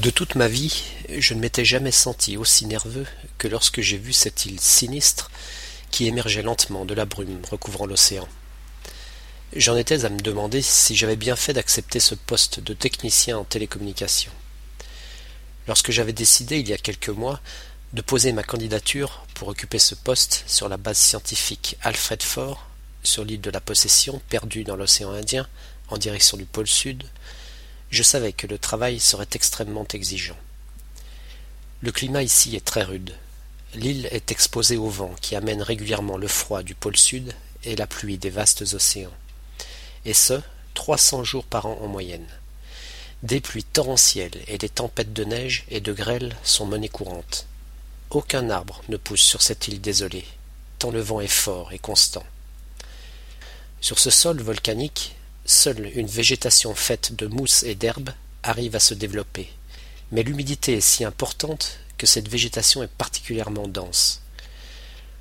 De toute ma vie, je ne m'étais jamais senti aussi nerveux que lorsque j'ai vu cette île sinistre qui émergeait lentement de la brume recouvrant l'océan. J'en étais à me demander si j'avais bien fait d'accepter ce poste de technicien en télécommunication. Lorsque j'avais décidé, il y a quelques mois, de poser ma candidature pour occuper ce poste sur la base scientifique Alfred Ford, sur l'île de la Possession, perdue dans l'océan Indien, en direction du pôle Sud, je savais que le travail serait extrêmement exigeant. Le climat ici est très rude. L'île est exposée au vent qui amène régulièrement le froid du pôle Sud et la pluie des vastes océans et ce, trois cents jours par an en moyenne. Des pluies torrentielles et des tempêtes de neige et de grêle sont monnaie courante. Aucun arbre ne pousse sur cette île désolée, tant le vent est fort et constant. Sur ce sol volcanique, seule une végétation faite de mousse et d'herbes arrive à se développer, mais l'humidité est si importante que cette végétation est particulièrement dense.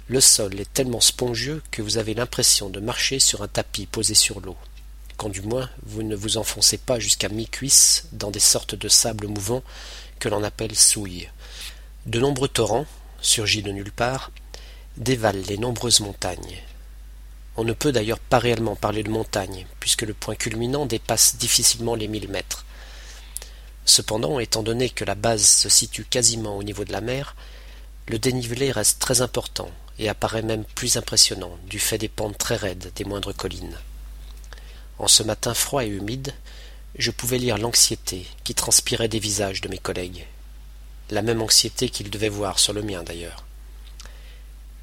Le sol est tellement spongieux que vous avez l'impression de marcher sur un tapis posé sur l'eau quand du moins vous ne vous enfoncez pas jusqu'à mi-cuisse dans des sortes de sable mouvants que l'on appelle souilles. De nombreux torrents, surgis de nulle part, dévalent les nombreuses montagnes. On ne peut d'ailleurs pas réellement parler de montagne, puisque le point culminant dépasse difficilement les mille mètres. Cependant, étant donné que la base se situe quasiment au niveau de la mer, le dénivelé reste très important et apparaît même plus impressionnant du fait des pentes très raides des moindres collines. En ce matin froid et humide, je pouvais lire l'anxiété qui transpirait des visages de mes collègues. La même anxiété qu'ils devaient voir sur le mien d'ailleurs.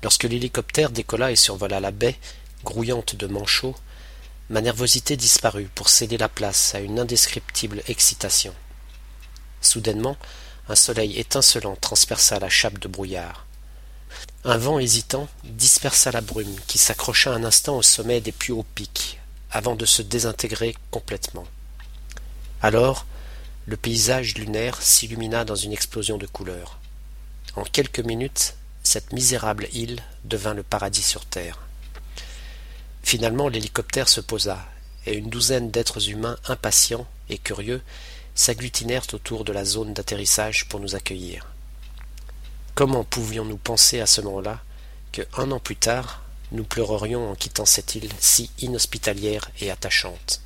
Lorsque l'hélicoptère décolla et survola la baie, grouillante de manchots, ma nervosité disparut pour céder la place à une indescriptible excitation. Soudainement, un soleil étincelant transperça la chape de brouillard. Un vent hésitant dispersa la brume qui s'accrocha un instant au sommet des plus hauts pics, avant de se désintégrer complètement. Alors, le paysage lunaire s'illumina dans une explosion de couleurs. En quelques minutes, cette misérable île devint le paradis sur terre. Finalement, l'hélicoptère se posa, et une douzaine d'êtres humains impatients et curieux s'agglutinèrent autour de la zone d'atterrissage pour nous accueillir. Comment pouvions-nous penser à ce moment-là que, un an plus tard, nous pleurerions en quittant cette île si inhospitalière et attachante?